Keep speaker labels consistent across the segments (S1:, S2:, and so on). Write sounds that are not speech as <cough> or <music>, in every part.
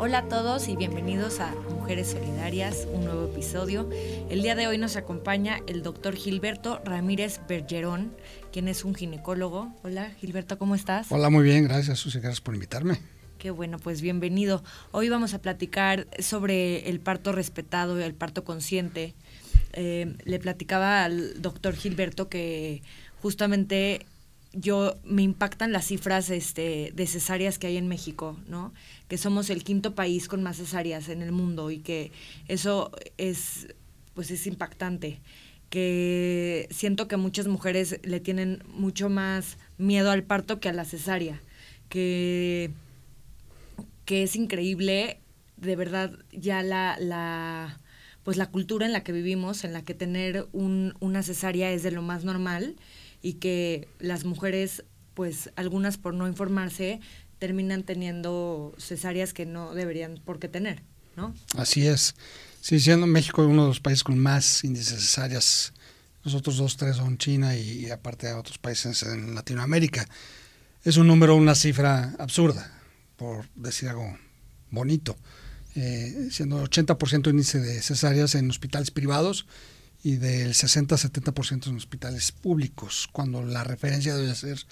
S1: Hola a todos y bienvenidos a Mujeres Solidarias, un nuevo episodio. El día de hoy nos acompaña el doctor Gilberto Ramírez Bergerón, quien es un ginecólogo. Hola Gilberto, ¿cómo estás?
S2: Hola, muy bien, gracias Susi, gracias por invitarme.
S1: Qué bueno, pues bienvenido. Hoy vamos a platicar sobre el parto respetado y el parto consciente. Eh, le platicaba al doctor Gilberto que justamente yo me impactan las cifras este, de cesáreas que hay en México, ¿no? Que somos el quinto país con más cesáreas en el mundo y que eso es, pues es impactante. Que siento que muchas mujeres le tienen mucho más miedo al parto que a la cesárea. Que, que es increíble, de verdad, ya la, la, pues la cultura en la que vivimos, en la que tener un, una cesárea es de lo más normal y que las mujeres, pues algunas por no informarse, terminan teniendo cesáreas que no deberían por qué tener, ¿no?
S2: Así es. Sí, siendo México uno de los países con más índices cesáreas, los otros dos, tres son China y, aparte de otros países en Latinoamérica. Es un número, una cifra absurda, por decir algo bonito. Eh, siendo 80% índice de cesáreas en hospitales privados y del 60-70% en hospitales públicos, cuando la referencia debe ser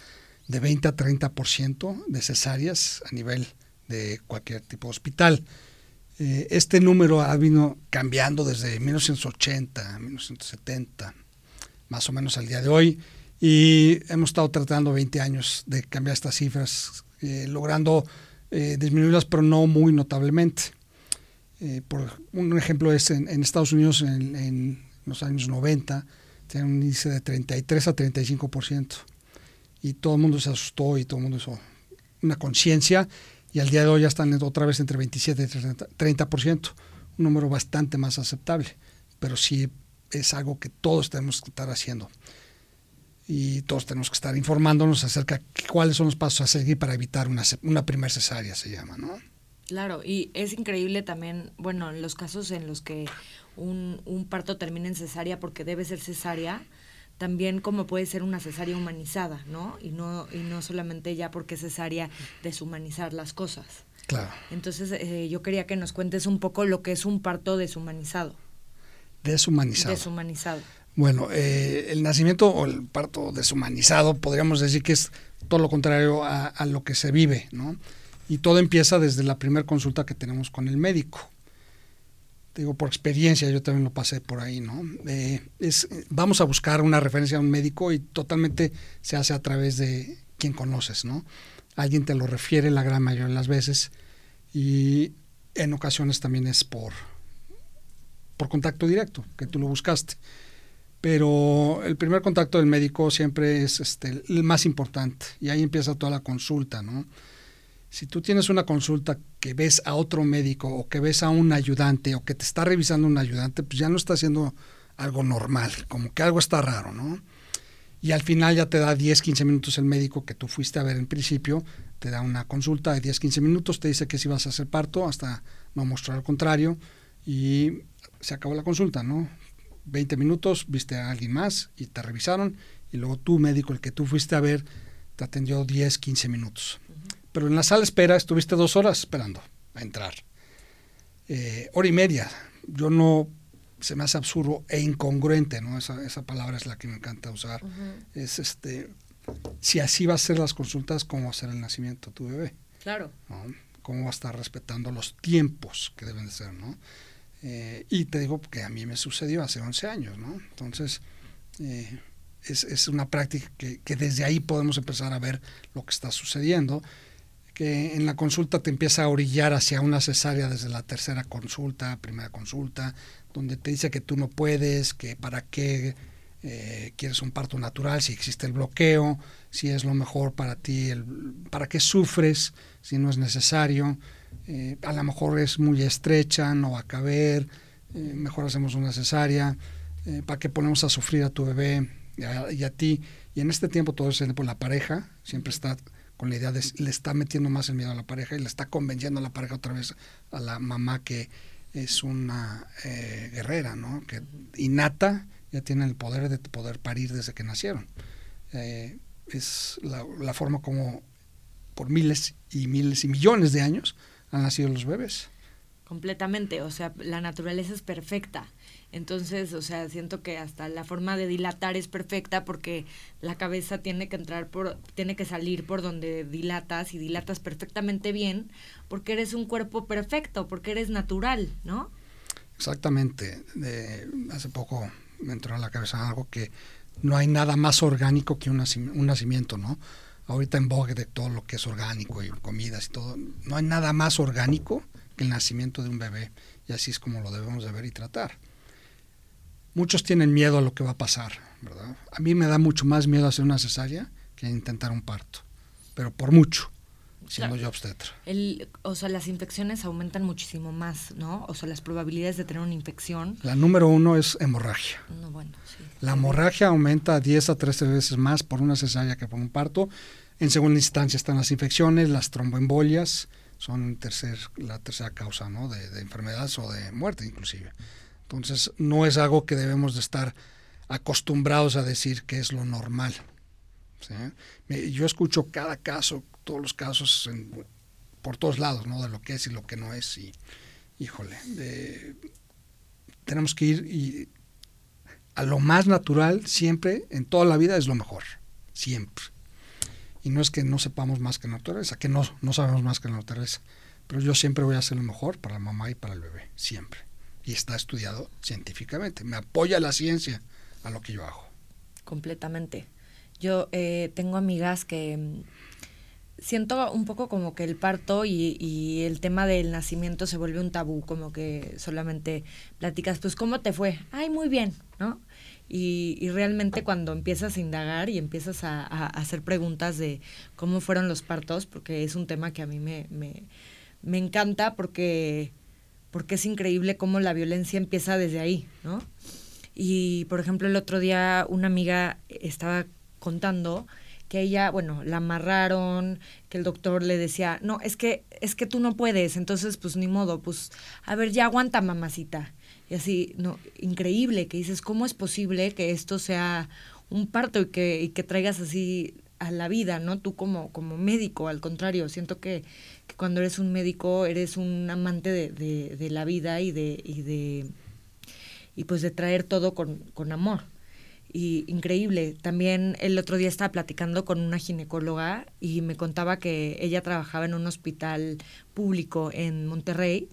S2: de 20 a 30% de cesáreas a nivel de cualquier tipo de hospital. Eh, este número ha venido cambiando desde 1980, 1970, más o menos al día de hoy, y hemos estado tratando 20 años de cambiar estas cifras, eh, logrando eh, disminuirlas, pero no muy notablemente. por un ejemplo es en, Estados Unidos, en en los años 90, tenían un índice de 33 a 35%. Y todo el mundo se asustó y todo el mundo hizo una conciencia y al día de hoy ya están otra vez entre 27 y 30%, un número bastante más aceptable, pero sí es algo que todos tenemos que estar haciendo. Y todos tenemos que estar informándonos acerca de cuáles son los pasos a seguir para evitar una, una primera cesárea, se llama, ¿no?
S1: Claro, y es increíble también, bueno, en los casos en los que un, un parto termina en cesárea porque debe ser cesárea, también como puede ser una cesárea humanizada, ¿no? Y no, y no solamente ya porque es cesárea deshumanizar las cosas.
S2: Claro.
S1: Entonces eh, yo quería que nos cuentes un poco lo que es un parto deshumanizado.
S2: Deshumanizado.
S1: Deshumanizado.
S2: Bueno, eh, el nacimiento o el parto deshumanizado podríamos decir que es todo lo contrario a, a lo que se vive, ¿no? Y todo empieza desde la primera consulta que tenemos con el médico. Te digo, por experiencia, yo también lo pasé por ahí, ¿no? Eh, es, vamos a buscar una referencia a un médico y totalmente se hace a través de quien conoces, ¿no? Alguien te lo refiere la gran mayoría de las veces y en ocasiones también es por, por contacto directo, que tú lo buscaste. Pero el primer contacto del médico siempre es este, el más importante y ahí empieza toda la consulta, ¿no? Si tú tienes una consulta que ves a otro médico o que ves a un ayudante o que te está revisando un ayudante, pues ya no está haciendo algo normal, como que algo está raro, ¿no? Y al final ya te da 10, 15 minutos el médico que tú fuiste a ver en principio, te da una consulta de 10, 15 minutos, te dice que si vas a hacer parto, hasta no mostrar al contrario, y se acabó la consulta, ¿no? 20 minutos, viste a alguien más y te revisaron, y luego tu médico, el que tú fuiste a ver, te atendió 10, 15 minutos. Pero en la sala espera estuviste dos horas esperando a entrar. Eh, hora y media. Yo no, se me hace absurdo e incongruente, ¿no? Esa, esa palabra es la que me encanta usar. Es este, si así va a ser las consultas, ¿cómo va a ser el nacimiento de tu bebé?
S1: Claro.
S2: ¿Cómo va a estar respetando los tiempos que deben de ser, ¿no? Eh, y te digo que a mí me sucedió hace 11 años, ¿no? Entonces, eh, es, es, una práctica que, que, desde ahí podemos empezar a ver lo que está sucediendo que en la consulta te empieza a orillar hacia una cesárea desde la tercera consulta, primera consulta, donde te dice que tú no puedes, que para qué eh, quieres un parto natural, si existe el bloqueo, si es lo mejor para ti, el, para qué sufres, si no es necesario, eh, a lo mejor es muy estrecha, no va a caber, eh, mejor hacemos una cesárea, para qué ponemos a sufrir a tu bebé y a, ti. Y en este tiempo todo es por la pareja, siempre está con la idea de le está metiendo más el miedo a la pareja y le está convenciendo a la pareja otra vez a la mamá que es una eh, guerrera, ¿no? Que innata ya tiene el poder de poder parir desde que nacieron. Eh, es la, forma como por miles y miles y millones de años han nacido los bebés.
S1: Completamente, o sea, la naturaleza es perfecta. Entonces, o sea, siento que hasta la forma de dilatar es perfecta porque la cabeza tiene que entrar por, tiene que salir por donde dilatas y dilatas perfectamente bien porque eres un cuerpo perfecto, porque eres natural, ¿no?
S2: Exactamente. hace poco me entró a la cabeza algo que no hay nada más orgánico que un, nacimiento, ¿no? Ahorita en boga de todo lo que es orgánico y comidas y todo, no hay nada más orgánico el nacimiento de un bebé y así es como lo debemos de ver y tratar. Muchos tienen miedo a lo que va a pasar, ¿verdad? A mí me da mucho más miedo hacer una cesárea que intentar un parto, pero por mucho, siendo yo obstetra.
S1: El, o sea, las infecciones aumentan muchísimo más, ¿no? O sea, las probabilidades de tener una infección.
S2: La número uno es hemorragia.
S1: No, bueno, sí.
S2: La hemorragia aumenta 10 a 13 veces más por una cesárea que por un parto. En segunda instancia están las infecciones, las tromboembolias, son tercer, la tercera causa ¿no? de, de enfermedades o de muerte inclusive. Entonces no es algo que debemos de estar acostumbrados a decir que es lo normal. Yo escucho cada caso, todos los casos por todos lados, ¿no? De lo que es y lo que no es. Y, híjole, tenemos que ir y a lo más natural siempre, en toda la vida, es lo mejor. Siempre. Y no es que no sepamos más que la naturaleza, que no, no sabemos más que la naturaleza. Pero yo siempre voy a hacer lo mejor para la mamá y para el bebé, siempre. Y está estudiado científicamente. Me apoya la ciencia a lo que yo hago.
S1: Completamente. Yo eh, tengo amigas que mm, siento un poco como que el parto y, y, el tema del nacimiento se vuelve un tabú, como que solamente platicas, pues, ¿cómo te fue? Ay, muy bien, ¿no? Y, realmente cuando empiezas a indagar y empiezas a, hacer preguntas de cómo fueron los partos, porque es un tema que a mí me, me, encanta porque, porque es increíble cómo la violencia empieza desde ahí, ¿no? Y, por ejemplo, el otro día una amiga estaba contando que ella, bueno, la amarraron, que el doctor le decía, no, es que, es que tú no puedes, entonces pues ni modo, pues, a ver, ya aguanta mamacita. Y así, no, increíble, que dices, ¿cómo es posible que esto sea un parto y que, y que traigas así a la vida, ¿no? Tú como, como médico, al contrario, siento que, cuando eres un médico eres un amante de, de, de, la vida y de, y de y pues de traer todo con, con amor. Y increíble. También el otro día estaba platicando con una ginecóloga y me contaba que ella trabajaba en un hospital público en Monterrey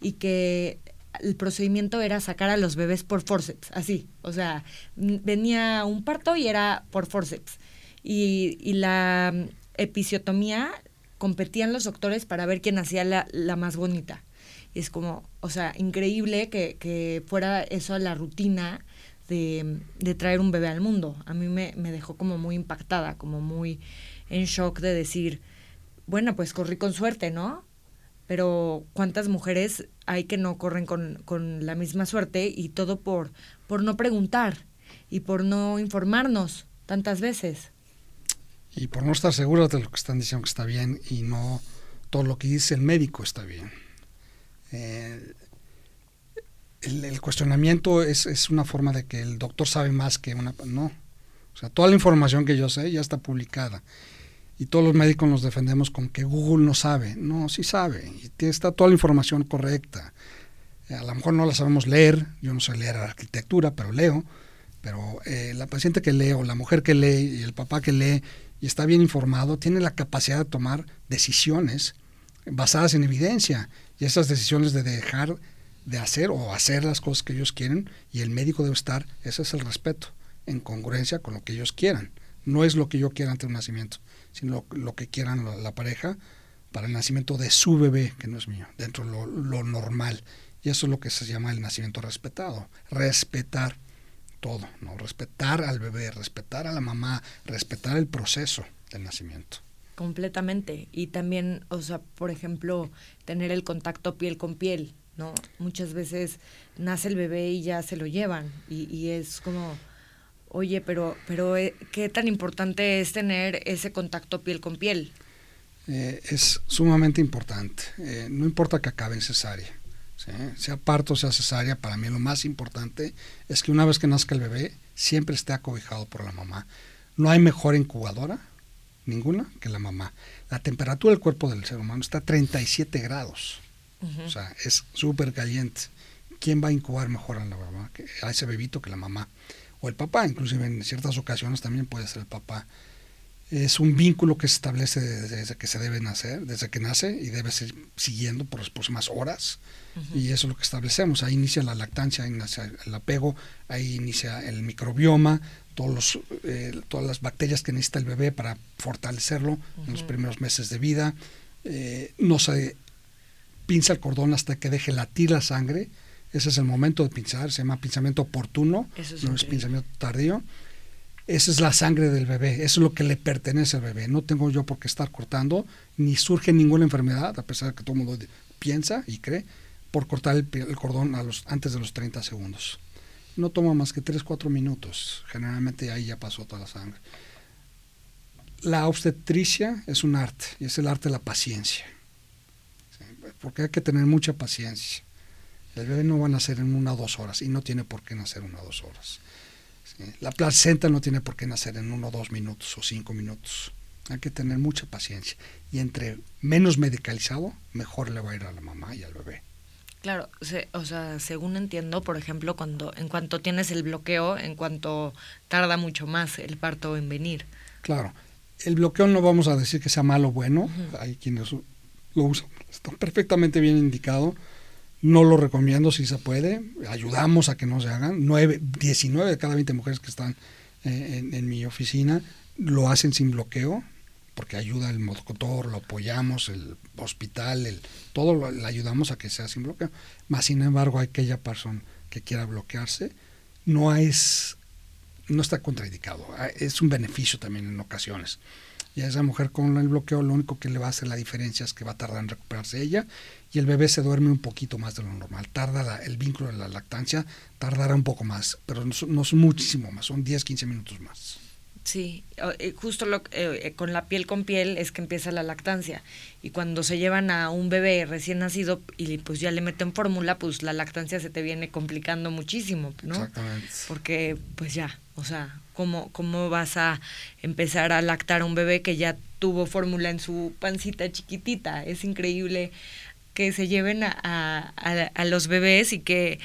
S1: y que el procedimiento era sacar a los bebés por forceps, así. O sea, venía un parto y era por forceps. Y, y la mm, episiotomía competían los doctores para ver quién hacía la, la más bonita. Es como, o sea, increíble que, que fuera eso la rutina de, de, traer un bebé al mundo. A mí me, me dejó como muy impactada, como muy en shock de decir, bueno, pues corrí con suerte, ¿no? pero cuántas mujeres hay que no corren con, con, la misma suerte y todo por, por no preguntar y por no informarnos tantas veces.
S2: Y por no estar seguros de lo que están diciendo que está bien y no todo lo que dice el médico está bien. Eh, el, el, cuestionamiento es, es, una forma de que el doctor sabe más que una... No. O sea, toda la información que yo sé ya está publicada y todos los médicos nos defendemos con que Google no sabe. No, sí sabe, y está toda la información correcta. A lo mejor no la sabemos leer, yo no sé leer arquitectura, pero leo. Pero eh, la paciente que lee o la mujer que lee y el papá que lee y está bien informado, tiene la capacidad de tomar decisiones basadas en evidencia. Y esas decisiones de dejar de hacer o hacer las cosas que ellos quieren y el médico debe estar, ese es el respeto, en congruencia con lo que ellos quieran. No es lo que yo quiera ante un nacimiento sino lo, que quieran la, pareja para el nacimiento de su bebé, que no es mío, dentro de lo, normal. Y eso es lo que se llama el nacimiento respetado, respetar todo, ¿no? Respetar al bebé, respetar a la mamá, respetar el proceso del nacimiento.
S1: Completamente. Y también, o sea, por ejemplo, tener el contacto piel con piel, ¿no? Muchas veces nace el bebé y ya se lo llevan. Y, y es como, Oye, pero, pero eh, ¿qué tan importante es tener ese contacto piel con piel?
S2: Eh, es sumamente importante. Eh, no importa que acabe en cesárea. Sea parto, sea cesárea, para mí lo más importante es que una vez que nazca el bebé, siempre esté acobijado por la mamá. No hay mejor incubadora, ninguna que la mamá. La temperatura del cuerpo del ser humano está a 37 grados. O sea, es súper caliente. ¿Quién va a incubar mejor a la mamá, a ese bebito que la mamá? O el papá, inclusive en ciertas ocasiones también puede ser el papá. Es un vínculo que se establece desde, que se debe nacer, desde que nace y debe ser siguiendo por las próximas horas. Y eso es lo que establecemos. Ahí inicia la lactancia, ahí inicia el apego, ahí inicia el microbioma, todos los, eh, todas las bacterias que necesita el bebé para fortalecerlo en los primeros meses de vida. Eh, no se pinza el cordón hasta que deje latir la sangre. Ese es el momento de pinzar, se llama pinzamiento oportuno, no es pinzamiento tardío. Esa es la sangre del bebé, eso es lo que le pertenece al bebé. No tengo yo por qué estar cortando, ni surge ninguna enfermedad, a pesar de que todo el mundo piensa y cree, por cortar el, cordón antes de los 30 segundos. No toma más que 3-4 minutos, generalmente ahí ya pasó toda la sangre. La obstetricia es un arte, y es el arte de la paciencia, porque hay que tener mucha paciencia. El bebé no va a nacer en una o dos horas, y no tiene por qué nacer en una o dos horas. La placenta no tiene por qué nacer en uno o dos minutos o cinco minutos. Hay que tener mucha paciencia. Y entre menos medicalizado, mejor le va a ir a la mamá y al bebé.
S1: Claro, o sea, según entiendo, por ejemplo, cuando en cuanto tienes el bloqueo, en cuanto tarda mucho más el parto en venir.
S2: Claro, el bloqueo no vamos a decir que sea malo o bueno, hay quienes lo usan, está perfectamente bien indicado, no lo recomiendo si se puede, ayudamos a que no se hagan, 9, 19 de cada 20 mujeres que están eh, en, mi oficina lo hacen sin bloqueo, porque ayuda el motocotor, lo apoyamos, el hospital, el, todo lo, le ayudamos a que sea sin bloqueo. Más sin embargo, aquella persona que quiera bloquearse, no es, no está contraindicado, ah, es un beneficio también en ocasiones. Y a esa mujer con el bloqueo lo único que le va a hacer la diferencia es que va a tardar en recuperarse ella y el bebé se duerme un poquito más de lo normal. Tarda el vínculo de la lactancia, tardará un poco más, pero no, no es muchísimo más, son 10, 15 minutos más.
S1: Sí, eh, justo lo, eh, eh, con la piel con piel es que empieza la lactancia. Y cuando se llevan a un bebé recién nacido y pues ya le meten fórmula, pues la lactancia se te viene complicando muchísimo, ¿no? Exactamente. Porque pues ya, o sea, ¿cómo, ¿cómo vas a empezar a lactar a un bebé que ya tuvo fórmula en su pancita chiquitita? Es increíble que se lleven a, a, a los bebés y que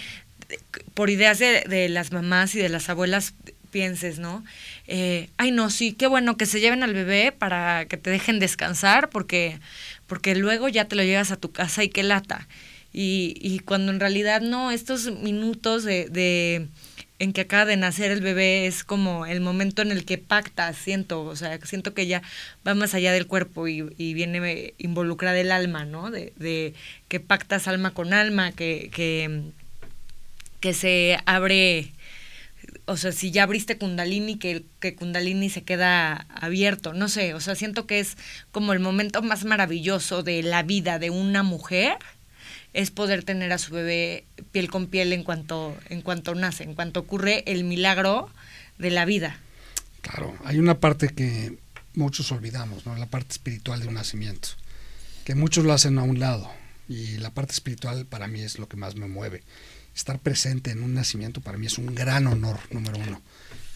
S1: por ideas de, de, las mamás y de las abuelas pienses, ¿no? Eh, ay, no, sí, qué bueno que se lleven al bebé para que te dejen descansar, porque, porque luego ya te lo llevas a tu casa y qué lata. Y, y cuando en realidad no, estos minutos de, de en que acaba de nacer el bebé es como el momento en el que pactas, siento, o sea, siento que ya va más allá del cuerpo y, y viene involucrada el alma, ¿no? De, de, que pactas alma con alma, que, que, que se abre o sea, si ya abriste Kundalini, que, que Kundalini se queda abierto, no sé, o sea, siento que es como el momento más maravilloso de la vida de una mujer, es poder tener a su bebé piel con piel en cuanto, en cuanto nace, en cuanto ocurre el milagro de la vida.
S2: Claro, hay una parte que muchos olvidamos, ¿no? La parte espiritual de un nacimiento, que muchos lo hacen a un lado, y la parte espiritual para mí es lo que más me mueve estar presente en un nacimiento para mí es un gran honor, número uno,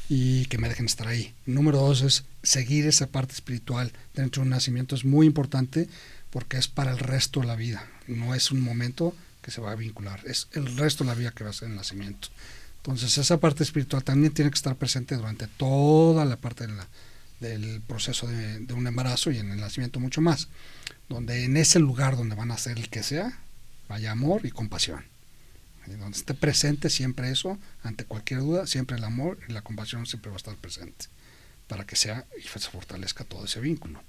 S2: y que me dejen estar ahí. Número dos es seguir esa parte espiritual dentro de un nacimiento es muy importante porque es para el resto de la vida, no es un momento que se va a vincular, es el resto de la vida que va a ser el nacimiento. Entonces esa parte espiritual también tiene que estar presente durante toda la parte del proceso de, de, un embarazo y en el nacimiento mucho más, donde en ese lugar donde van a ser el que sea, vaya amor y compasión donde esté presente siempre eso, ante cualquier duda, siempre el amor y la compasión siempre va a estar presente, para que sea y se fortalezca todo ese vínculo.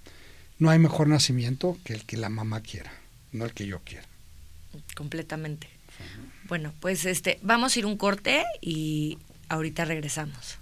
S2: No hay mejor nacimiento que el que la mamá quiera, no el que yo quiera.
S1: Completamente. Bueno, pues este, vamos a ir un corte y ahorita regresamos.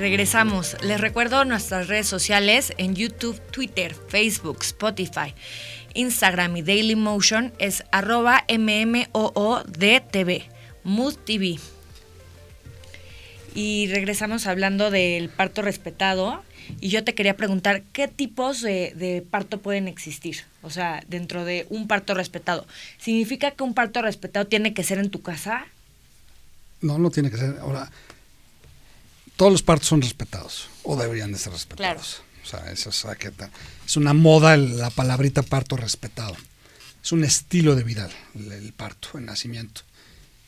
S1: Regresamos. Les recuerdo nuestras redes sociales en YouTube, Twitter, Facebook, Spotify, Instagram y Daily Motion es arroba MMOODTV, Mood TV. Y regresamos hablando del parto respetado. Y yo te quería preguntar, ¿qué tipos de, de, parto pueden existir? O sea, dentro de un parto respetado. ¿Significa que un parto respetado tiene que ser en tu casa?
S2: No, no tiene que ser. Ahora, todos los partos son respetados, o deberían de ser respetados. O sea, eso es, es una moda la palabrita parto respetado. Es un estilo de vida el, el parto, el nacimiento.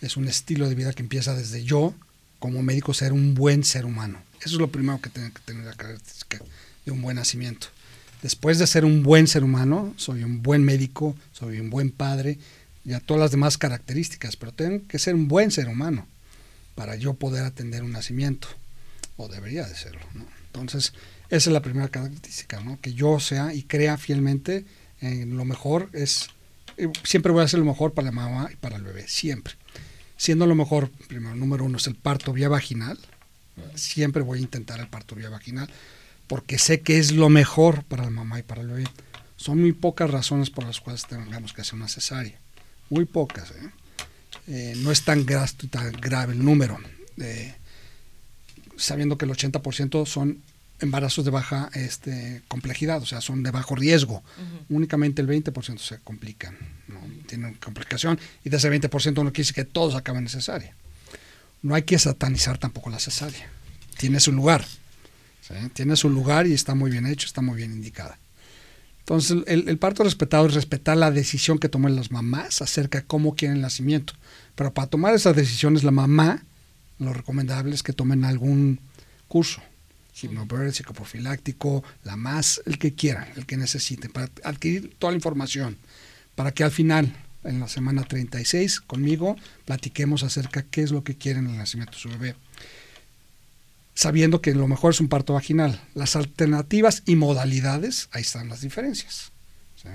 S2: Es un estilo de vida que empieza desde yo, como médico, ser un buen ser humano. Eso es lo primero que tiene que tener la característica de un buen nacimiento. Después de ser un buen ser humano, soy un buen médico, soy un buen padre, y a todas las demás características, pero tengo que ser un buen ser humano para yo poder atender un nacimiento, debería de serlo. Entonces, esa es la primera característica, ¿no? que yo sea y crea fielmente en lo mejor es, eh, siempre voy a hacer lo mejor para la mamá y para el bebé, siempre. Siendo lo mejor, primero, número uno es el parto vía vaginal, siempre voy a intentar el parto vía vaginal, porque sé que es lo mejor para la mamá y para el bebé. Son muy pocas razones por las cuales tengamos que hacer una cesárea, muy pocas. ¿eh? Eh, no es tan, tan grave el número, eh, sabiendo que el 80% son embarazos de baja este, complejidad, o sea, son de bajo riesgo. Únicamente el 20% se complican, ¿no? tienen complicación, y de ese 20% no quiere decir que todos acaben en cesárea. No hay que satanizar tampoco la cesárea. Tiene su lugar. ¿sí? Tiene su lugar y está muy bien hecho, está muy bien indicada. Entonces, el, el, parto respetado es respetar la decisión que tomen las mamás acerca de cómo quieren el nacimiento. Pero para tomar esas decisiones, la mamá, lo recomendable es que tomen algún curso, hipnobirth, psicoprofiláctico, la más, el que quieran, el que necesiten, para adquirir toda la información, para que al final, en la semana 36, conmigo, platiquemos acerca qué es lo que quieren en el nacimiento de su bebé sabiendo que lo mejor es un parto vaginal. Las alternativas y modalidades, ahí están las diferencias. ¿sí?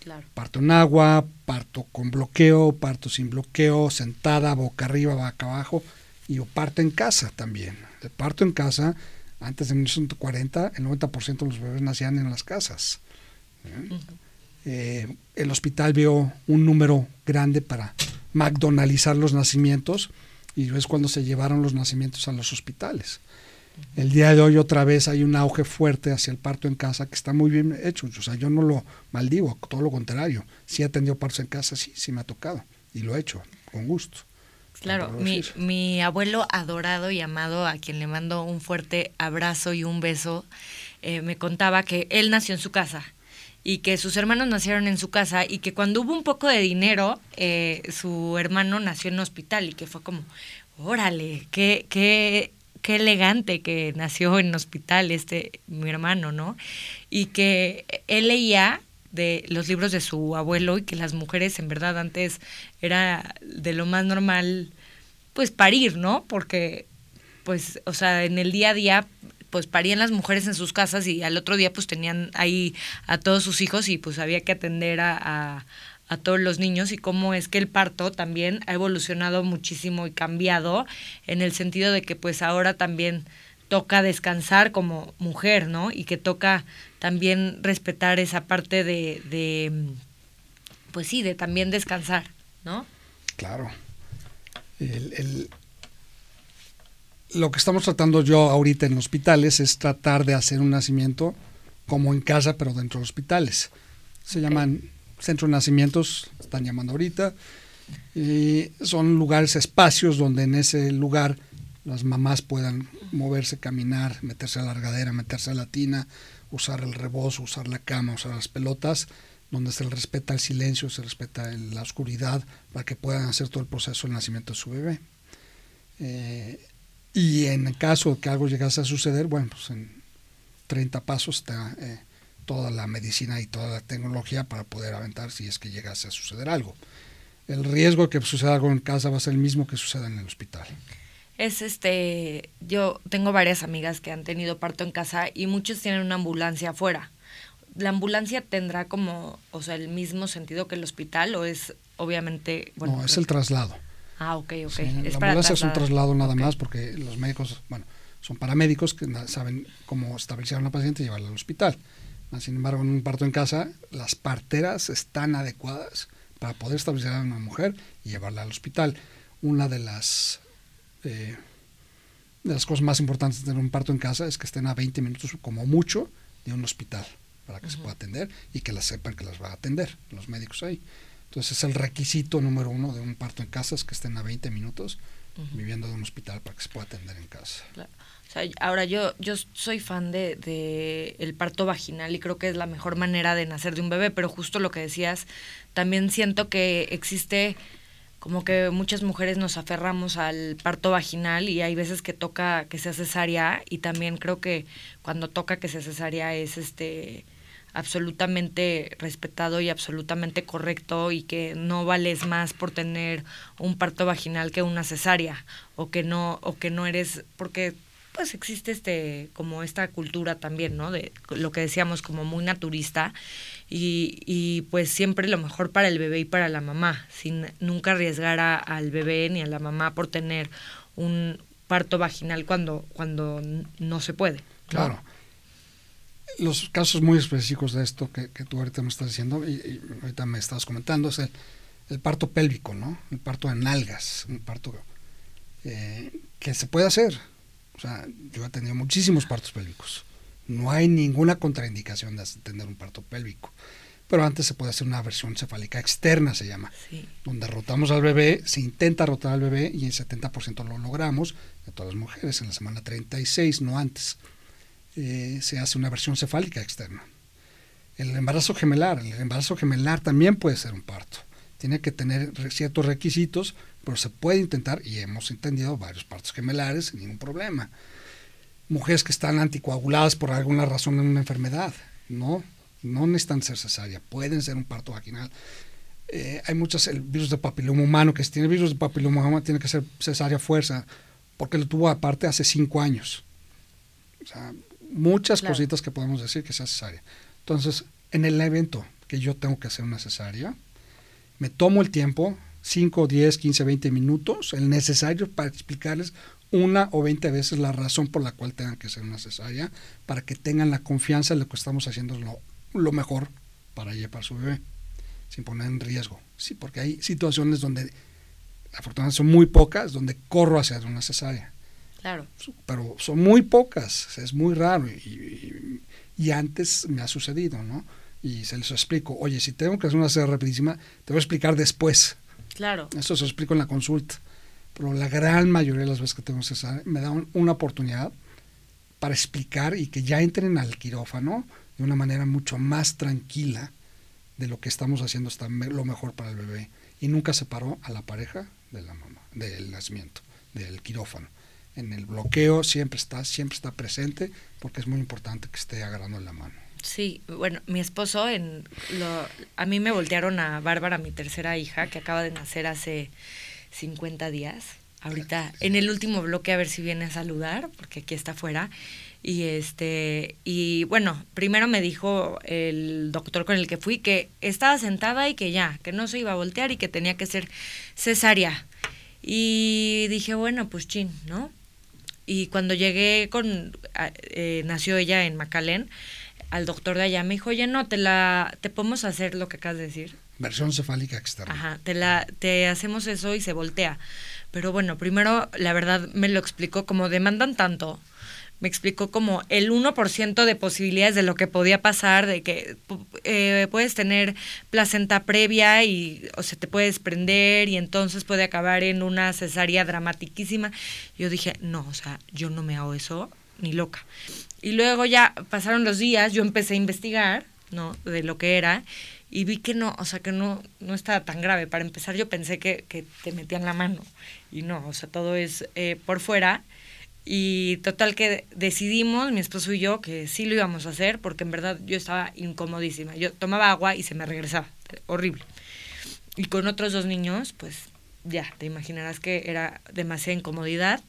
S2: Claro. Parto en agua, parto con bloqueo, parto sin bloqueo, sentada, boca arriba, boca abajo, y o parto en casa también. El parto en casa, antes de 1940, el 90% de los bebés nacían en las casas. Uh -huh. eh, el hospital vio un número grande para McDonaldizar los nacimientos y es cuando se llevaron los nacimientos a los hospitales. El día de hoy otra vez hay un auge fuerte hacia el parto en casa que está muy bien hecho. O sea, yo no lo maldigo, todo lo contrario. Sí he atendido partos en casa, sí, sí me ha tocado. Y lo he hecho, con gusto.
S1: Claro, mi, mi, abuelo adorado y amado, a quien le mando un fuerte abrazo y un beso, eh, me contaba que él nació en su casa y que sus hermanos nacieron en su casa y que cuando hubo un poco de dinero, eh, su hermano nació en un hospital y que fue como, órale, qué, qué, qué elegante que nació en hospital este mi hermano, ¿no? Y que él leía de los libros de su abuelo y que las mujeres en verdad antes era de lo más normal pues parir, ¿no? Porque pues o sea, en el día a día pues parían las mujeres en sus casas y al otro día pues tenían ahí a todos sus hijos y pues había que atender a, a, todos los niños y cómo es que el parto también ha evolucionado muchísimo y cambiado en el sentido de que pues ahora también toca descansar como mujer, ¿no? Y que toca también respetar esa parte de, de pues sí, de también descansar, ¿no?
S2: Claro. El, el, lo que estamos tratando yo ahorita en hospitales es tratar de hacer un nacimiento como en casa, pero dentro de hospitales. Se llaman centros de nacimientos, están llamando ahorita. Y son lugares, espacios donde en ese lugar las mamás puedan moverse, caminar, meterse a la largadera, meterse a la tina, usar el rebozo, usar la cama, usar las pelotas, donde se respeta el silencio, se respeta la oscuridad, para que puedan hacer todo el proceso del nacimiento de su bebé. Eh, y en caso de que algo llegase a suceder, bueno, pues en 30 pasos está eh, toda la medicina y toda la tecnología para poder aventar si es que llegase a suceder algo. El riesgo de que suceda algo en casa va a ser el mismo que suceda en el hospital.
S1: Es este, yo tengo varias amigas que han tenido parto en casa y muchos tienen una ambulancia afuera. ¿La ambulancia tendrá como, o sea, el mismo sentido que el hospital o es obviamente...
S2: Bueno, no, es el traslado.
S1: Ah, ok, ok.
S2: Sí, es la ambulancia es un traslado nada okay. más porque los médicos, bueno, son paramédicos que saben cómo estabilizar a una paciente y llevarla al hospital. Sin embargo, en un parto en casa, las parteras están adecuadas para poder estabilizar a una mujer y llevarla al hospital. Una de las, eh, de las cosas más importantes de tener un parto en casa es que estén a 20 minutos como mucho de un hospital para que se pueda atender y que las sepan que las va a atender los médicos ahí. Entonces es el requisito número uno de un parto en casa es que estén a 20 minutos viviendo de un hospital para que se pueda atender en casa.
S1: ahora yo, yo soy fan de, de, el parto vaginal y creo que es la mejor manera de nacer de un bebé, pero justo lo que decías, también siento que existe como que muchas mujeres nos aferramos al parto vaginal y hay veces que toca que sea cesárea y también creo que cuando toca que sea cesárea es este absolutamente respetado y absolutamente correcto y que no vales más por tener un parto vaginal que una cesárea o que no o que no eres porque pues existe este como esta cultura también no de lo que decíamos como muy naturista y, y pues siempre lo mejor para el bebé y para la mamá sin nunca arriesgar al bebé ni a la mamá por tener un parto vaginal cuando cuando no se puede
S2: claro los casos muy específicos de esto que, tú ahorita me estás diciendo y, ahorita me estabas comentando es el, parto pélvico, ¿no? El parto en algas, un parto eh, que se puede hacer. O sea, yo he tenido muchísimos partos pélvicos. No hay ninguna contraindicación de tener un parto pélvico. Pero antes se puede hacer una versión cefálica externa, se llama, donde rotamos al bebé, se intenta rotar al bebé y en 70% lo logramos, de todas las mujeres, en la semana 36, no antes. Eh, se hace una versión cefálica externa. El embarazo gemelar, el embarazo gemelar también puede ser un parto. Tiene que tener ciertos requisitos, pero se puede intentar y hemos entendido varios partos gemelares sin ningún problema. Mujeres que están anticoaguladas por alguna razón en una enfermedad, no, no necesitan ser cesárea, pueden ser un parto vaginal. Eh, hay muchos, el virus de papiloma humano, que si tiene virus de papiloma humano tiene que ser cesárea fuerza, porque lo tuvo aparte hace cinco años. O sea, muchas cositas que podemos decir que sea cesárea. Entonces, en el evento que yo tengo que hacer una cesárea, me tomo el tiempo, 5, 10, 15, 20 minutos, el necesario para explicarles una o 20 veces la razón por la cual tengan que hacer una cesárea, para que tengan la confianza en lo que estamos haciendo lo, lo mejor para ella, para su bebé, sin poner en riesgo. Sí, porque hay situaciones donde, afortunadamente son muy pocas, donde corro a hacer una cesárea. Pero son muy pocas, es muy raro y, antes me ha sucedido, ¿no? Y se les explico, oye, si tengo que hacer una serie rapidísima, te voy a explicar después.
S1: Claro.
S2: Eso se lo explico en la consulta. Pero la gran mayoría de las veces que tengo que hacer, me da una oportunidad para explicar y que ya entren al quirófano de una manera mucho más tranquila de lo que estamos haciendo está lo mejor para el bebé. Y nunca separó a la pareja de la mamá, del nacimiento, del quirófano en el bloqueo siempre está, siempre está presente, porque es muy importante que esté agarrando la mano.
S1: Sí, bueno, mi esposo, en lo, a mí me voltearon a Bárbara, mi tercera hija, que acaba de nacer hace 50 días. Ahorita, en el último bloque, a ver si viene a saludar, porque aquí está afuera. Y este, y bueno, primero me dijo el doctor con el que fui que estaba sentada y que ya, que no se iba a voltear y que tenía que ser cesárea. Y dije, bueno, pues chin, ¿no? Y cuando llegué con, eh, nació ella en Macalén, al doctor de allá me dijo, oye, no, te la, te podemos hacer lo que acabas de decir.
S2: Versión cefálica externa.
S1: Ajá, te la, te hacemos eso y se voltea. Pero bueno, primero, la verdad, me lo explicó, como demandan tanto, me explicó como el 1% de posibilidades de lo que podía pasar, de que eh, puedes tener placenta previa y o se te puede desprender y entonces puede acabar en una cesárea dramatiquísima. Yo dije, no, o sea, yo no me hago eso ni loca. Y luego ya pasaron los días, yo empecé a investigar, ¿no? De lo que era y vi que no, o sea, que no, no estaba tan grave. Para empezar, yo pensé que, que te metían la mano y no, o sea, todo es eh, por fuera y total que decidimos, mi esposo y yo, que sí lo íbamos a hacer, porque en verdad yo estaba incomodísima. Yo tomaba agua y se me regresaba. Horrible. Y con otros dos niños, pues ya, te imaginarás que era demasiada incomodidad.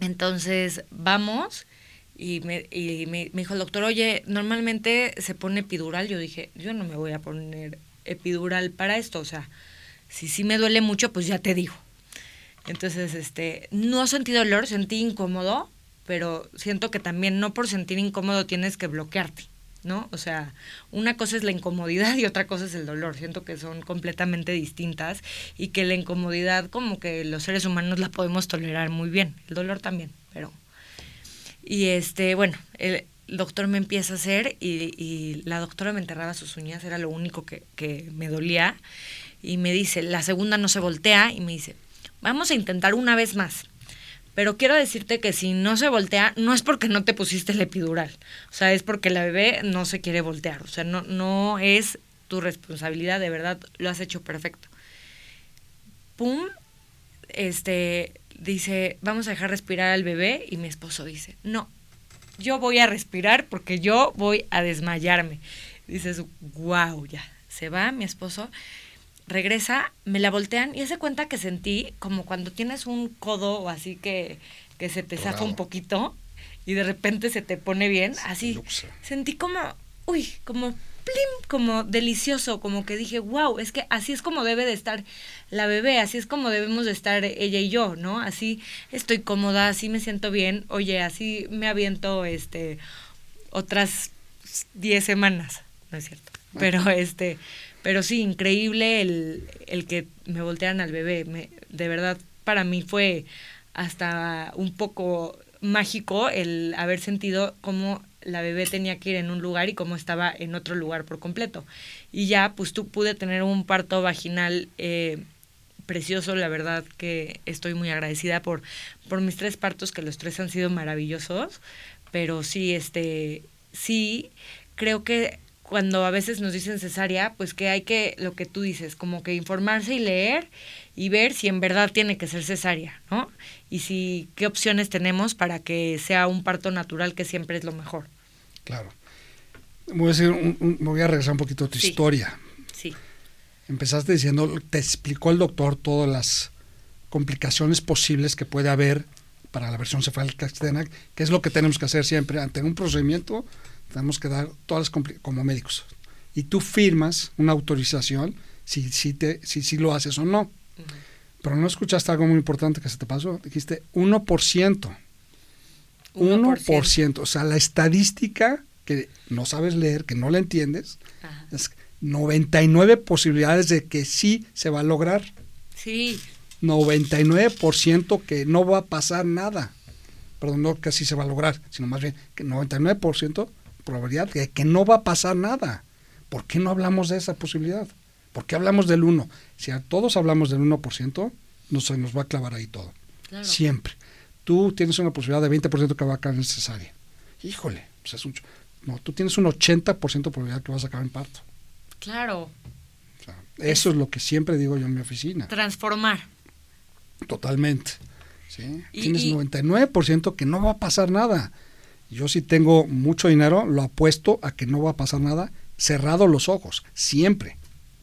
S1: Entonces, vamos. Y, me, y me, dijo el doctor, oye, normalmente se pone epidural. Yo dije, yo no me voy a poner epidural para esto. O sea, si sí me duele mucho, pues ya te digo. Entonces, este, no sentí dolor, sentí incómodo, pero siento que también no por sentir incómodo tienes que bloquearte. ¿no? O sea, una cosa es la incomodidad <laughs> y otra cosa es el dolor. Siento que son completamente distintas y que la incomodidad como que los seres humanos la podemos tolerar muy bien, el dolor también, pero... Y este, bueno, el doctor me empieza a hacer y, la doctora me enterraba sus uñas, era lo único que, que me dolía. Y me dice, la segunda no se voltea y me dice, vamos a intentar una vez más. Pero quiero decirte que si no se voltea, no es porque no te pusiste el epidural. O sea, es porque la bebé no se quiere voltear. O sea, no, no es tu responsabilidad, de verdad, lo has hecho perfecto. Pum, este, dice, vamos a dejar respirar al bebé y mi esposo dice, no, yo voy a respirar porque yo voy a desmayarme. Dices, wow, ya, se va mi esposo regresa, me la voltean y hace cuenta que sentí como cuando tienes un codo o así que, que se te zafa un poquito y de repente se te pone bien, así sentí como, uy, como plim, como delicioso, como que dije, wow, es que así es como debe de estar la bebé, así es como debemos de estar ella y yo, ¿no? Así estoy cómoda, así me siento bien, oye, así me aviento este otras 10 semanas, no es cierto, pero este pero sí, increíble el, el que me voltearan al bebé. Me, de verdad, para mí fue hasta un poco mágico el haber sentido cómo la bebé tenía que ir en un lugar y cómo estaba en otro lugar por completo. Y ya, pues tú pude tener un parto vaginal eh, precioso, la verdad que estoy muy agradecida por, por mis tres partos, que los tres han sido maravillosos, pero sí, este, sí, creo que cuando a veces nos dicen cesárea, pues que hay que, lo que tú dices, como que informarse y leer y ver si en verdad tiene que ser cesárea, ¿no? Y si qué opciones tenemos para que sea un parto natural, que siempre es lo mejor.
S2: Claro. Voy a, decir voy a regresar un poquito a tu historia.
S1: Sí.
S2: Empezaste diciendo, te explicó el doctor todas las complicaciones posibles que puede haber para la versión cefálica externa, que es lo que tenemos que hacer siempre ante un procedimiento tenemos que dar todas las como médicos. Y tú firmas una autorización si, si, te, si, si lo haces o no. Pero no escuchaste algo muy importante que se te pasó. Dijiste 1%. 1%. 1%. O sea, la estadística que no sabes leer, que no la entiendes, es 99 posibilidades de que sí se va a lograr.
S1: Sí.
S2: 99% que no va a pasar nada. Perdón, no que sí se va a lograr, sino más bien que 99% probabilidad de que no va a pasar nada. ¿Por qué no hablamos de esa posibilidad? ¿Por qué hablamos del 1? Si a todos hablamos del 1%, no se nos va a clavar ahí todo. Siempre. Tú tienes una posibilidad de 20% que va a caer necesaria. Híjole, pues es un... No, tú tienes un 80% de probabilidad que vas a acabar en parto.
S1: Claro.
S2: eso es lo que siempre digo yo en mi oficina.
S1: Transformar.
S2: Totalmente. ¿sí? Tienes 99% que no va a pasar nada. Yo si tengo mucho dinero, lo apuesto a que no va a pasar nada, cerrado los ojos, siempre.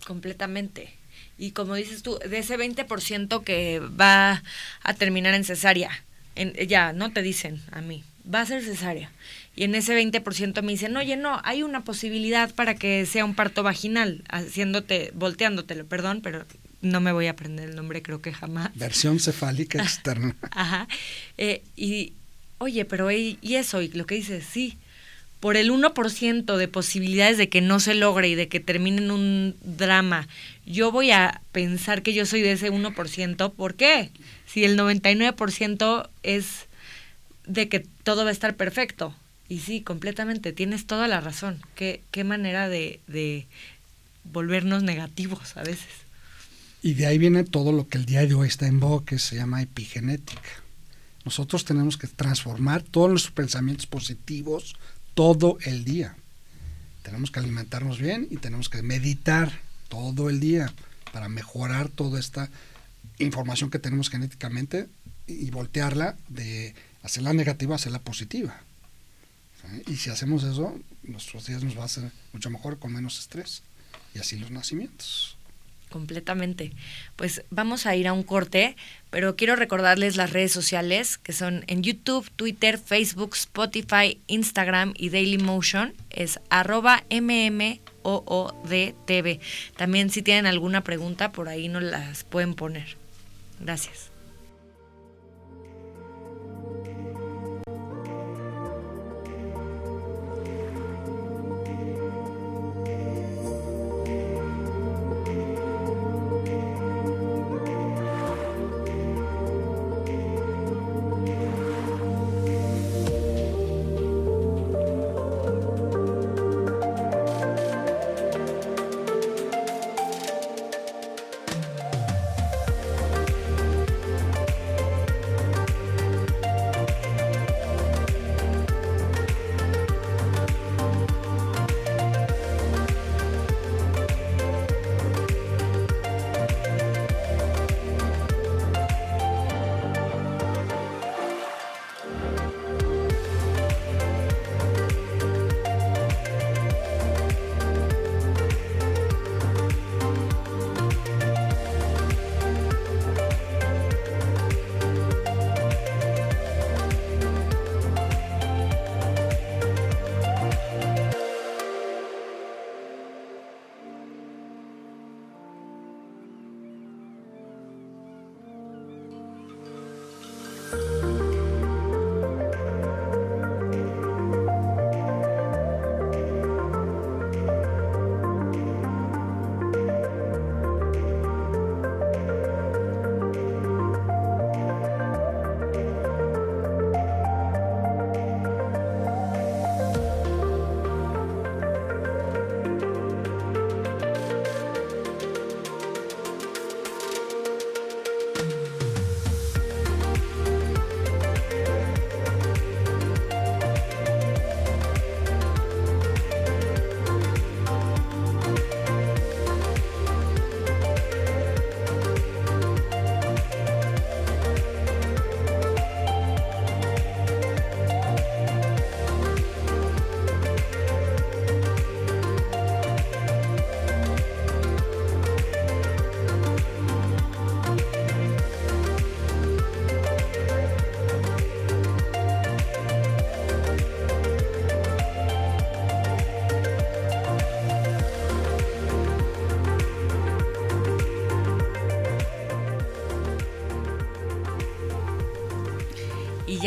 S1: Completamente. Y como dices tú, de ese 20% que va a terminar en cesárea, en, ya, no te dicen a mí, va a ser cesárea. Y en ese 20% me dicen, oye, no, hay una posibilidad para que sea un parto vaginal, haciéndote, volteándotelo, perdón, pero no me voy a aprender el nombre, creo que jamás.
S2: Versión cefálica <laughs> externa.
S1: Ajá. Eh, y, oye, pero y eso, y lo que dices, sí, por el 1% de posibilidades de que no se logre y de que termine en un drama, yo voy a pensar que yo soy de ese 1%, ¿por qué? Si el 99% es de que todo va a estar perfecto. Y sí, completamente, tienes toda la razón. Qué, qué manera de, de volvernos negativos a veces.
S2: Y de ahí viene todo lo que el día de hoy está en boca, que se llama epigenética. Nosotros tenemos que transformar todos nuestros pensamientos positivos todo el día. Tenemos que alimentarnos bien y tenemos que meditar todo el día para mejorar toda esta información que tenemos genéticamente y voltearla de hacerla negativa a hacerla positiva. Y si hacemos eso, nuestros días nos va a ser mucho mejor con menos estrés. Y así los nacimientos
S1: completamente. Pues vamos a ir a un corte, pero quiero recordarles las redes sociales que son en YouTube, Twitter, Facebook, Spotify, Instagram y Dailymotion. Es arroba MMOODTV. También si tienen alguna pregunta, por ahí nos las pueden poner. Gracias.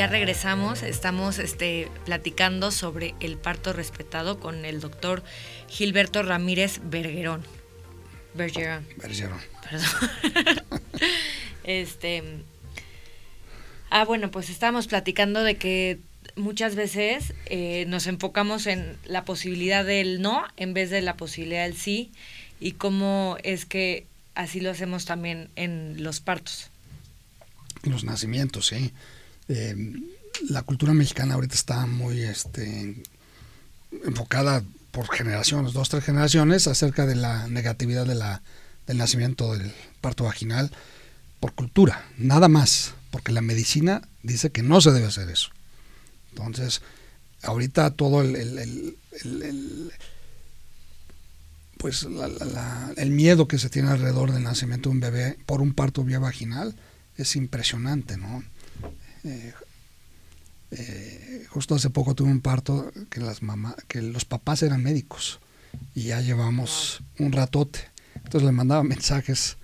S1: Ya regresamos. Estamos este, platicando sobre el parto respetado con el doctor Gilberto Ramírez Bergerón. Bergerón.
S2: Bergerón.
S1: Perdón. <laughs> este. Ah, bueno, pues estábamos platicando de que muchas veces eh, nos enfocamos en la posibilidad del no en vez de la posibilidad del sí y cómo es que así lo hacemos también en los partos.
S2: Los nacimientos, sí. Eh, la cultura mexicana ahorita está muy este, enfocada por generaciones, dos, tres generaciones, acerca de la negatividad de la, del nacimiento del parto vaginal por cultura, nada más, porque la medicina dice que no se debe hacer eso. Entonces, ahorita todo el, pues el miedo que se tiene alrededor del nacimiento de un bebé por un parto vía vaginal es impresionante, ¿no? Eh, eh, justo hace poco tuve un parto que las mamás, que los papás eran médicos y ya llevamos un ratote. Entonces le mandaba mensajes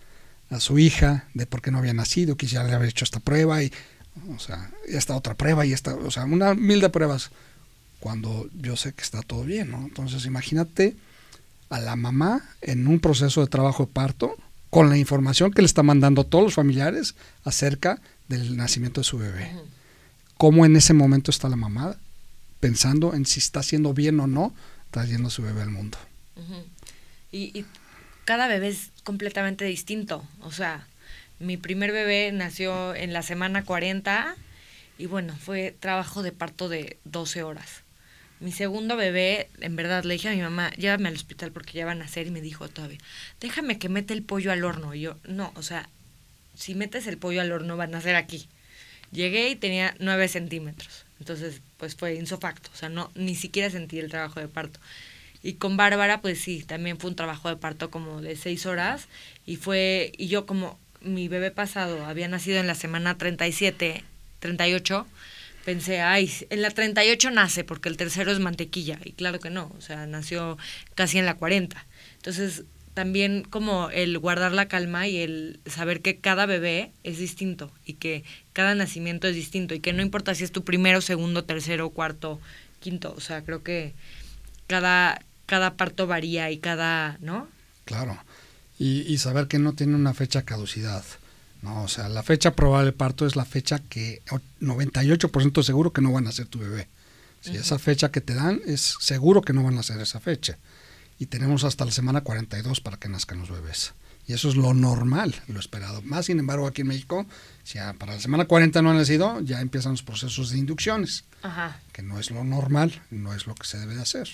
S2: a su hija de por qué no había nacido, que ya le había hecho esta prueba y, o sea, esta otra prueba y esta, o sea, una mil de pruebas cuando yo sé que está todo bien, ¿no? Entonces imagínate a la mamá en un proceso de trabajo de parto con la información que le está mandando todos los familiares acerca del nacimiento de su bebé. Cómo en ese momento está la mamá pensando en si está haciendo bien o no trayendo a su bebé al mundo.
S1: y, cada bebé es completamente distinto. O sea, mi primer bebé nació en la semana 40 y bueno, fue trabajo de parto de 12 horas. Mi segundo bebé, en verdad, le dije a mi mamá, llévame al hospital porque ya van a nacer y me dijo todavía, déjame que mete el pollo al horno. Y yo, no, o sea, si metes el pollo al horno van a nacer aquí. Llegué y tenía 9 centímetros. Entonces, pues fue insofacto. O sea, no, ni siquiera sentí el trabajo de parto. Y con Bárbara, pues sí, también fue un trabajo de parto como de seis horas. Y fue, y yo como mi bebé pasado había nacido en la semana 37, 38, pensé, ay, en la 38 nace porque el tercero es mantequilla. Y claro que no, o sea, nació casi en la 40. Entonces, también como el guardar la calma y el saber que cada bebé es distinto y que cada nacimiento es distinto y que no importa si es tu primero, segundo, tercero, cuarto, quinto. O sea, creo que cada, cada parto varía y cada, ¿no?
S2: Claro. Y, y saber que no tiene una fecha caducidad. No, o sea, la fecha probable de parto es la fecha que 98% seguro que no van a ser tu bebé. Si esa fecha que te dan es seguro que no van a ser esa fecha. Y tenemos hasta la semana 42 para que nazcan los bebés. Y eso es lo normal, lo esperado. Más sin embargo, aquí en México, si para la semana 40 no han nacido, ya empiezan los procesos de inducciones. Ajá. Que no es lo normal, no es lo que se debe de hacer.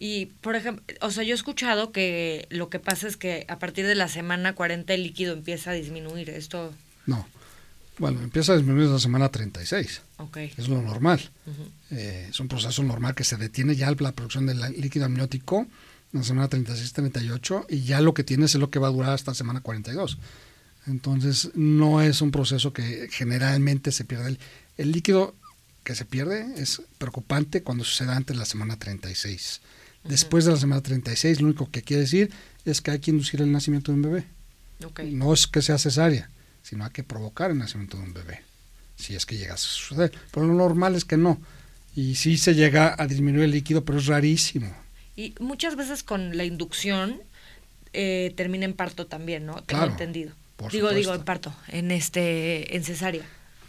S1: Y, por ejemplo, o sea, yo he escuchado que lo que pasa es que a partir de la semana 40 el líquido empieza a disminuir. Esto...
S2: No. Bueno, empieza a disminuir en la semana 36. Okay. Es lo normal. Eh, es un proceso normal que se detiene ya la producción del líquido amniótico en la semana 36-38 y ya lo que tienes es lo que va a durar hasta la semana 42. Entonces, no es un proceso que generalmente se pierde. El, el líquido que se pierde es preocupante cuando sucede antes de la semana 36. Después de la semana 36, lo único que quiere decir es que hay que inducir el nacimiento de un bebé. No es que sea cesárea, sino hay que provocar el nacimiento de un bebé, si es que llega a suceder. Pero lo normal es que no. Y sí se llega a disminuir el líquido, pero es rarísimo.
S1: Y muchas veces con la inducción eh, termina en parto también, ¿no? Tengo entendido. digo, digo, en parto, en este, en cesárea.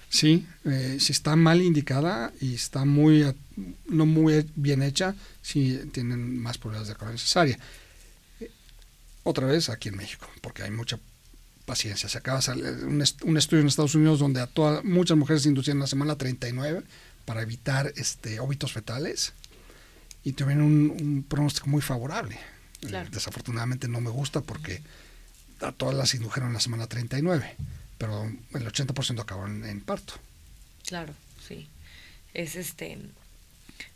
S2: Sí, eh, si está mal indicada y está muy no muy bien hecha, sí tienen más problemas de carga necesaria. Otra vez aquí en México, porque hay mucha paciencia. Se acaba de salir un, estudio en Estados Unidos donde a todas, muchas mujeres se inducían en la semana 39 para evitar este óbitos fetales y tuvieron un, pronóstico muy favorable. desafortunadamente no me gusta porque a todas las indujeron en la semana 39 pero el 80% acabó en, parto.
S1: Claro, sí. Es este,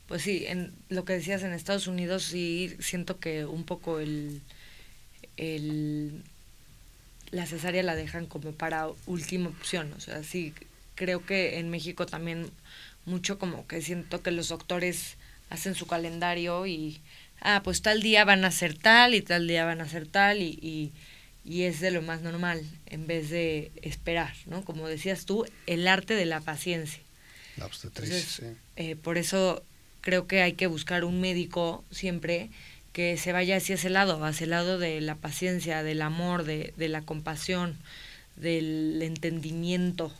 S1: pues sí, en lo que decías en Estados Unidos sí siento que un poco el, el la cesárea la dejan como para última opción, o sea, sí creo que en México también mucho como que siento que los doctores hacen su calendario y ah, pues tal día van a ser tal y tal día van a ser tal y y es de lo más normal en vez de esperar, ¿no? Como decías tú, el arte de la paciencia.
S2: La obstetricia, sí.
S1: Eh, por eso creo que hay que buscar un médico siempre que se vaya hacia ese lado, hacia el lado de la paciencia, del amor, de, de la compasión, del entendimiento,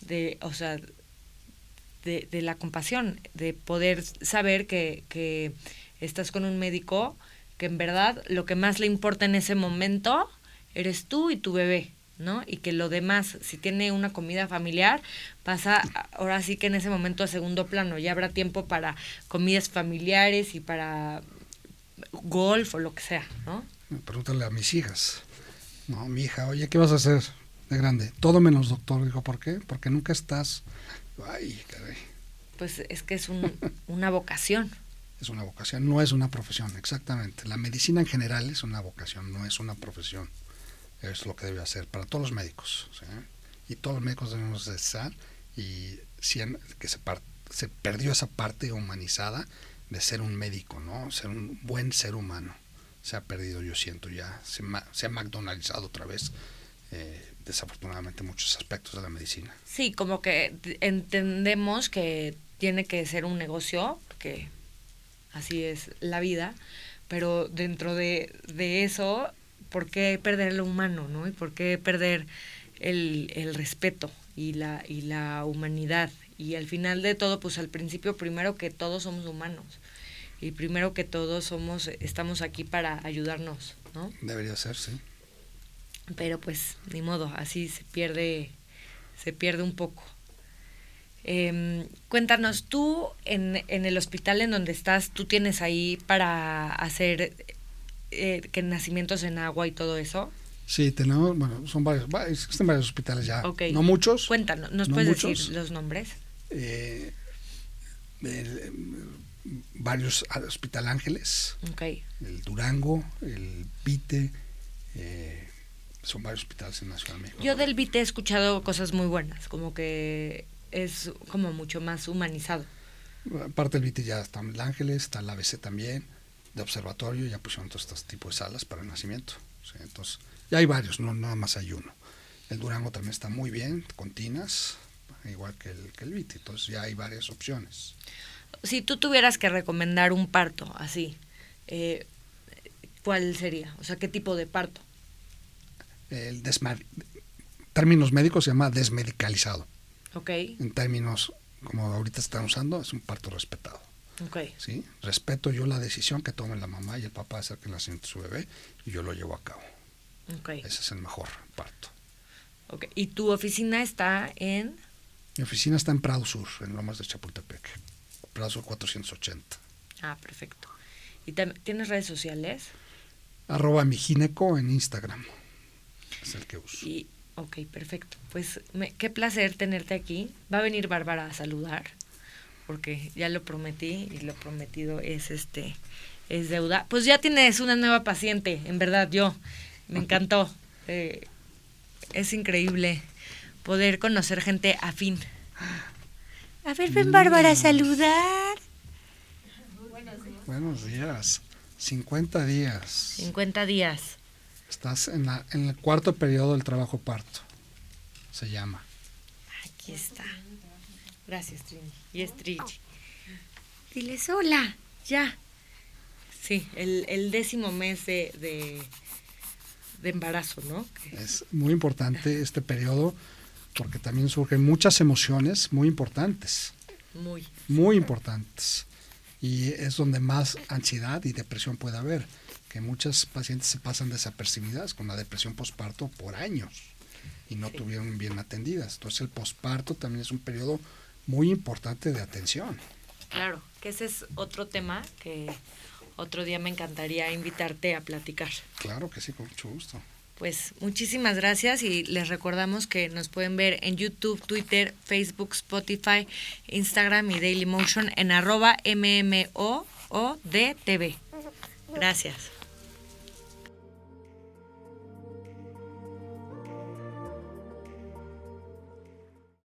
S1: de, o sea, de, de la compasión, de poder saber que, que estás con un médico que en verdad lo que más le importa en ese momento eres tú y tu bebé, ¿no? Y que lo demás, si tiene una comida familiar, pasa ahora sí que en ese momento a segundo plano, ya habrá tiempo para comidas familiares y para golf o lo que sea, ¿no?
S2: Pregúntale a mis hijas. No, mi hija, oye, ¿qué vas a hacer de grande? Todo menos doctor. Dijo, ¿por qué? Porque nunca estás. Ay, caray.
S1: Pues es que es un, una vocación.
S2: Es una vocación, no es una profesión, exactamente. La medicina en general es una vocación, no es una profesión. Es lo que debe hacer para todos los médicos. Y todos los médicos debemos de estar y que se, perdió esa parte humanizada de ser un médico, ¿no? Ser un buen ser humano. Se ha perdido, yo siento ya, se, se ha McDonaldizado otra vez, eh, desafortunadamente, muchos aspectos de la medicina.
S1: Sí, como que entendemos que tiene que ser un negocio, porque así es la vida, pero dentro de, de eso, ¿por qué perder lo humano, no? Y por qué perder el, el respeto y la, y la humanidad y al final de todo, pues al principio primero que todos somos humanos y primero que todos somos, estamos aquí para ayudarnos, ¿no?
S2: Debería ser, sí.
S1: Pero pues ni modo, así se pierde, se pierde un poco. Eh, cuéntanos, tú en, en, el hospital en donde estás, tú tienes ahí para hacer eh, que nacimientos en agua y todo eso.
S2: Sí, tenemos, bueno, son varios, existen varios hospitales ya. Okay. No muchos.
S1: Cuéntanos, ¿nos no puedes muchos. decir los nombres?
S2: Eh, el, varios Hospital Ángeles,
S1: okay.
S2: el Durango, el Vite, eh, son varios hospitales en la Ciudad de México.
S1: Yo del Vite he escuchado cosas muy buenas, como que es como mucho más humanizado.
S2: Aparte del Vite ya está el Ángeles, está el ABC también, de observatorio, ya pusieron todos estos tipos de salas para el nacimiento. ¿sí? Entonces, ya hay varios, no nada más hay uno. El Durango también está muy bien, con tinas, igual que el, que el Vite, entonces ya hay varias opciones
S1: si tú tuvieras que recomendar un parto así, eh, ¿cuál sería? O sea, ¿qué tipo de parto?
S2: El términos médicos se llama desmedicalizado.
S1: Ok.
S2: En términos como ahorita están usando, es un parto respetado.
S1: Ok.
S2: ¿Sí? Respeto yo la decisión que tomen la mamá y el papá de hacer que nacimiento de su bebé y yo lo llevo a cabo.
S1: Okay.
S2: Ese es el mejor parto.
S1: Okay. ¿Y tu oficina está en?
S2: Mi oficina está en Prado Sur, en Lomas de Chapultepec. Plazo 480.
S1: Ah, perfecto. ¿Y tienes redes sociales?
S2: Arroba mi gineco en Instagram. Es el que uso.
S1: Y, ok, perfecto. Pues me, qué placer tenerte aquí. Va a venir Bárbara a saludar, porque ya lo prometí y lo prometido es este es deuda. Pues ya tienes una nueva paciente, en verdad, yo. Me <laughs> encantó. Eh, es increíble poder conocer gente afín. A ver, ven Bárbara a saludar.
S2: Buenos días. Buenos días. 50 días.
S1: 50 días.
S2: Estás en, la, en el cuarto periodo del trabajo parto. Se llama.
S1: Aquí está. Gracias, Trini. Y es. Diles hola. Ya. Sí, el, el décimo mes de, de, de embarazo, ¿no?
S2: Es muy importante este periodo porque también surgen muchas emociones muy importantes.
S1: Muy.
S2: Muy importantes. Y es donde más ansiedad y depresión puede haber, que muchas pacientes se pasan desapercibidas con la depresión posparto por años y no sí. tuvieron bien atendidas. Entonces el posparto también es un periodo muy importante de atención.
S1: Claro, que ese es otro tema que otro día me encantaría invitarte a platicar.
S2: Claro que sí, con mucho gusto.
S1: Pues muchísimas gracias y les recordamos que nos pueden ver en YouTube, Twitter, Facebook, Spotify, Instagram y Dailymotion en arroba MMOODTV. Gracias.